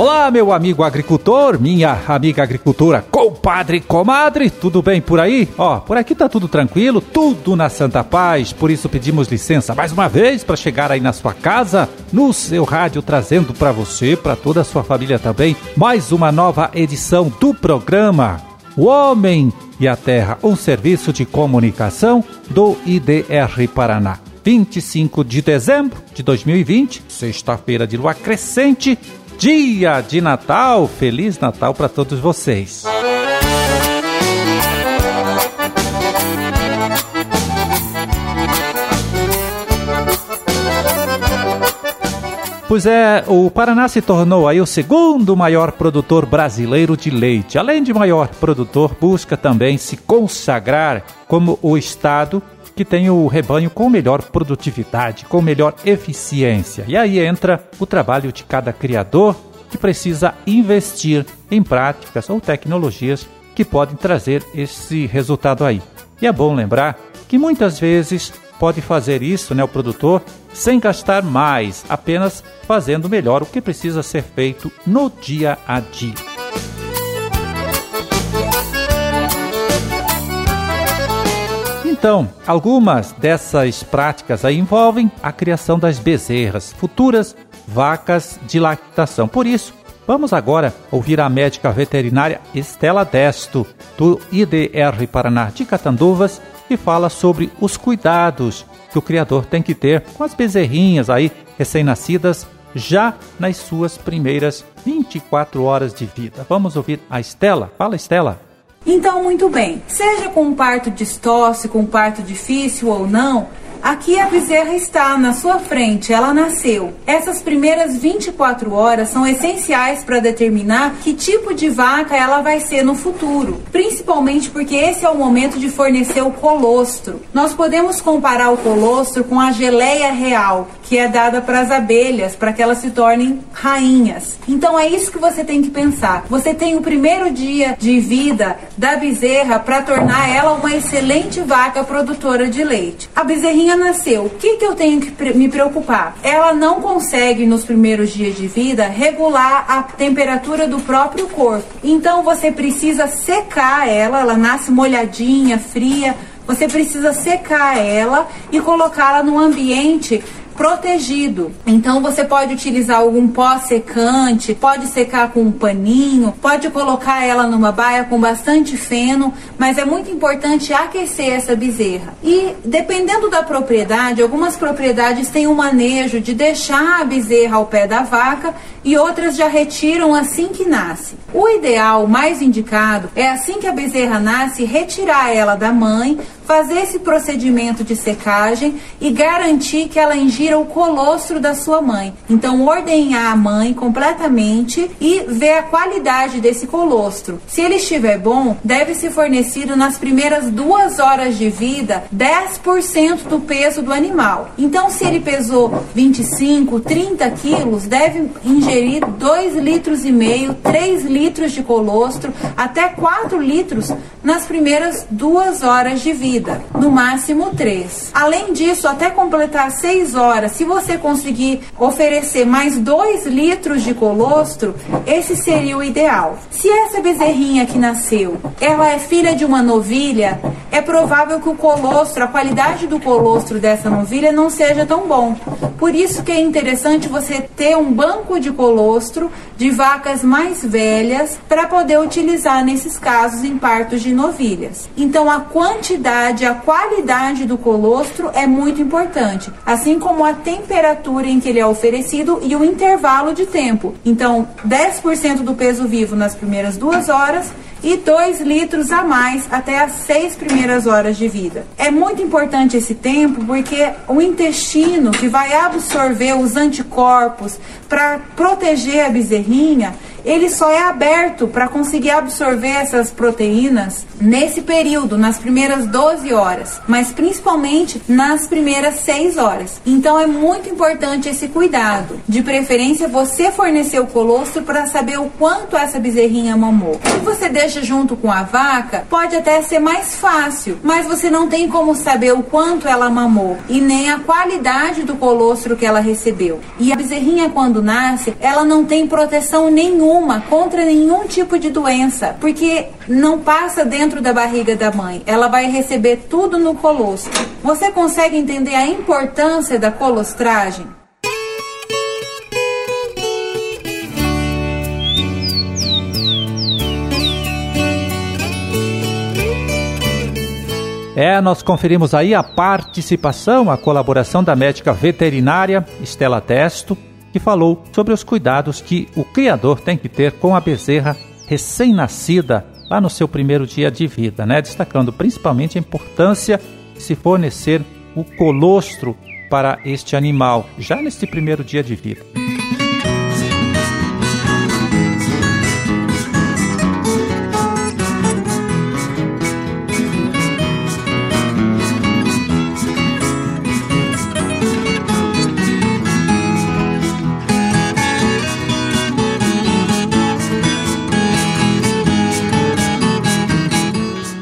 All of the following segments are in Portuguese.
Olá, meu amigo agricultor, minha amiga agricultora, compadre, comadre, tudo bem por aí? Ó, por aqui tá tudo tranquilo, tudo na santa paz, por isso pedimos licença mais uma vez para chegar aí na sua casa, no seu rádio, trazendo para você, para toda a sua família também, mais uma nova edição do programa O Homem e a Terra, um serviço de comunicação do IDR Paraná. 25 de dezembro de 2020, sexta-feira de lua crescente, dia de Natal. Feliz Natal para todos vocês. Pois é, o Paraná se tornou aí o segundo maior produtor brasileiro de leite. Além de maior produtor, busca também se consagrar como o estado que tem o rebanho com melhor produtividade, com melhor eficiência. E aí entra o trabalho de cada criador que precisa investir em práticas ou tecnologias que podem trazer esse resultado aí. E é bom lembrar que muitas vezes pode fazer isso, né, o produtor, sem gastar mais, apenas fazendo melhor o que precisa ser feito no dia a dia. Então, algumas dessas práticas aí envolvem a criação das bezerras, futuras vacas de lactação. Por isso, vamos agora ouvir a médica veterinária Estela Desto, do IDR Paraná de Catanduvas, que fala sobre os cuidados que o criador tem que ter com as bezerrinhas aí recém-nascidas já nas suas primeiras 24 horas de vida. Vamos ouvir a Estela. Fala, Estela. Então, muito bem, seja com um parto distóxico, um parto difícil ou não, Aqui a bezerra está na sua frente, ela nasceu. Essas primeiras 24 horas são essenciais para determinar que tipo de vaca ela vai ser no futuro, principalmente porque esse é o momento de fornecer o colostro. Nós podemos comparar o colostro com a geleia real, que é dada para as abelhas, para que elas se tornem rainhas. Então é isso que você tem que pensar. Você tem o primeiro dia de vida da bezerra para tornar ela uma excelente vaca produtora de leite. A bezerrinha nasceu, o que, que eu tenho que me preocupar? Ela não consegue, nos primeiros dias de vida, regular a temperatura do próprio corpo. Então você precisa secar ela, ela nasce molhadinha, fria. Você precisa secar ela e colocá-la num ambiente protegido. Então você pode utilizar algum pó secante, pode secar com um paninho, pode colocar ela numa baia com bastante feno, mas é muito importante aquecer essa bezerra. E dependendo da propriedade, algumas propriedades têm um manejo de deixar a bezerra ao pé da vaca e outras já retiram assim que nasce. O ideal, mais indicado, é assim que a bezerra nasce, retirar ela da mãe, fazer esse procedimento de secagem e garantir que ela ingira o colostro da sua mãe. Então, ordenhar a mãe completamente e ver a qualidade desse colostro. Se ele estiver bom, deve ser fornecido nas primeiras duas horas de vida 10% do peso do animal. Então, se ele pesou 25, 30 quilos, deve ingerir 2 litros e meio, 3 litros de colostro, até 4 litros nas primeiras duas horas de vida no máximo três. Além disso, até completar seis horas, se você conseguir oferecer mais dois litros de colostro, esse seria o ideal. Se essa bezerrinha que nasceu, ela é filha de uma novilha, é provável que o colostro, a qualidade do colostro dessa novilha não seja tão bom. Por isso que é interessante você ter um banco de colostro de vacas mais velhas para poder utilizar nesses casos em partos de novilhas. Então a quantidade a qualidade do colostro é muito importante, assim como a temperatura em que ele é oferecido e o intervalo de tempo. Então, 10% do peso vivo nas primeiras duas horas e 2 litros a mais até as seis primeiras horas de vida. É muito importante esse tempo porque o intestino que vai absorver os anticorpos para proteger a bezerrinha, ele só é aberto para conseguir absorver essas proteínas nesse período, nas primeiras 12 horas, mas principalmente nas primeiras 6 horas. Então é muito importante esse cuidado. De preferência, você fornecer o colostro para saber o quanto essa bezerrinha mamou. Se você deixa junto com a vaca, pode até ser mais fácil, mas você não tem como saber o quanto ela mamou e nem a qualidade do colostro que ela recebeu. E a bezerrinha, quando nasce, ela não tem proteção nenhuma contra nenhum tipo de doença, porque não passa dentro da barriga da mãe. Ela vai receber tudo no colostro. Você consegue entender a importância da colostragem? É, nós conferimos aí a participação, a colaboração da médica veterinária Estela Testo, que falou sobre os cuidados que o criador tem que ter com a bezerra recém-nascida lá no seu primeiro dia de vida, né? Destacando principalmente a importância de se fornecer o colostro para este animal já neste primeiro dia de vida.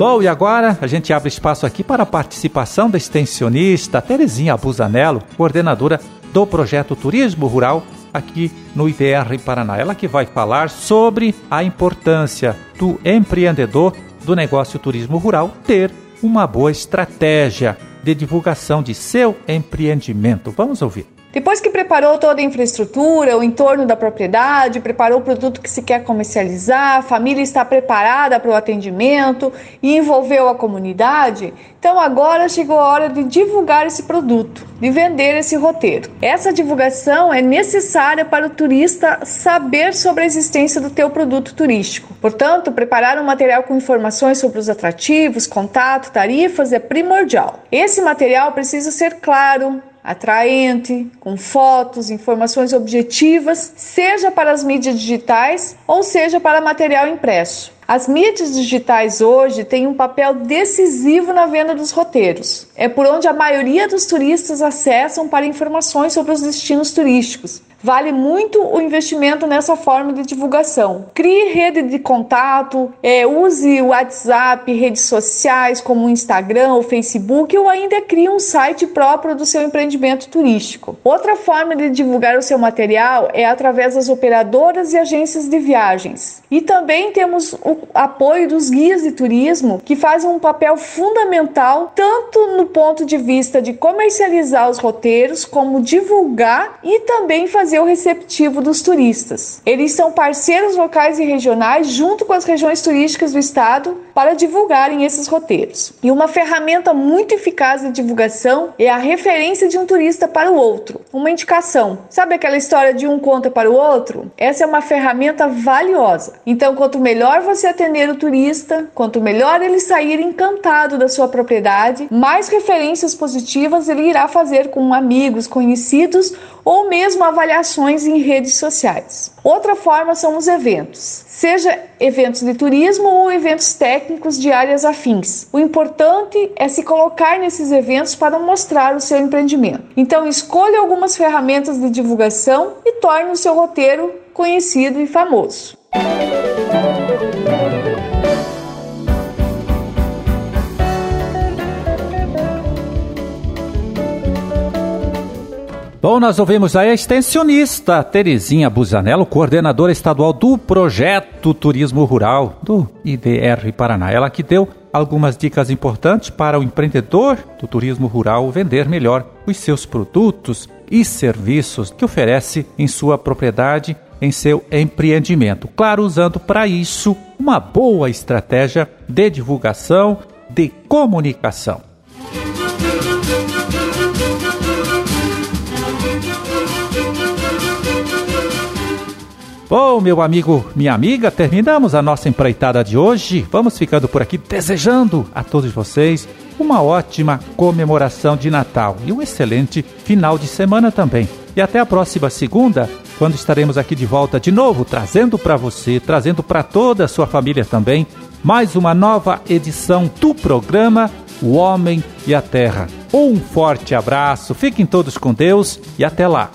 Bom, e agora a gente abre espaço aqui para a participação da extensionista Terezinha Busanello, coordenadora do projeto Turismo Rural aqui no IDR Paraná. Ela que vai falar sobre a importância do empreendedor do negócio turismo rural ter uma boa estratégia de divulgação de seu empreendimento. Vamos ouvir. Depois que preparou toda a infraestrutura, o entorno da propriedade, preparou o produto que se quer comercializar, a família está preparada para o atendimento e envolveu a comunidade, então agora chegou a hora de divulgar esse produto, de vender esse roteiro. Essa divulgação é necessária para o turista saber sobre a existência do teu produto turístico. Portanto, preparar um material com informações sobre os atrativos, contato, tarifas é primordial. Esse material precisa ser claro, atraente, com fotos, informações objetivas, seja para as mídias digitais ou seja para material impresso. As mídias digitais hoje têm um papel decisivo na venda dos roteiros. É por onde a maioria dos turistas acessam para informações sobre os destinos turísticos. Vale muito o investimento nessa forma de divulgação. Crie rede de contato, é, use o WhatsApp, redes sociais como o Instagram ou Facebook ou ainda crie um site próprio do seu empreendimento turístico. Outra forma de divulgar o seu material é através das operadoras e agências de viagens. E também temos o apoio dos guias de turismo que fazem um papel fundamental tanto no ponto de vista de comercializar os roteiros como divulgar e também fazer fazer o receptivo dos turistas. Eles são parceiros locais e regionais junto com as regiões turísticas do estado para divulgarem esses roteiros. E uma ferramenta muito eficaz de divulgação é a referência de um turista para o outro, uma indicação. Sabe aquela história de um conta para o outro? Essa é uma ferramenta valiosa. Então, quanto melhor você atender o turista, quanto melhor ele sair encantado da sua propriedade, mais referências positivas ele irá fazer com amigos, conhecidos ou mesmo avaliações em redes sociais. Outra forma são os eventos, seja eventos de turismo ou eventos técnicos de áreas afins. O importante é se colocar nesses eventos para mostrar o seu empreendimento. Então, escolha algumas ferramentas de divulgação e torne o seu roteiro conhecido e famoso. Bom, nós ouvimos aí a extensionista Terezinha Busanello, coordenadora estadual do projeto Turismo Rural do IDR Paraná. Ela que deu algumas dicas importantes para o empreendedor do turismo rural vender melhor os seus produtos e serviços que oferece em sua propriedade, em seu empreendimento. Claro, usando para isso uma boa estratégia de divulgação, de comunicação. Bom, meu amigo, minha amiga, terminamos a nossa empreitada de hoje. Vamos ficando por aqui desejando a todos vocês uma ótima comemoração de Natal e um excelente final de semana também. E até a próxima segunda quando estaremos aqui de volta de novo, trazendo para você, trazendo para toda a sua família também, mais uma nova edição do programa O Homem e a Terra. Um forte abraço, fiquem todos com Deus e até lá.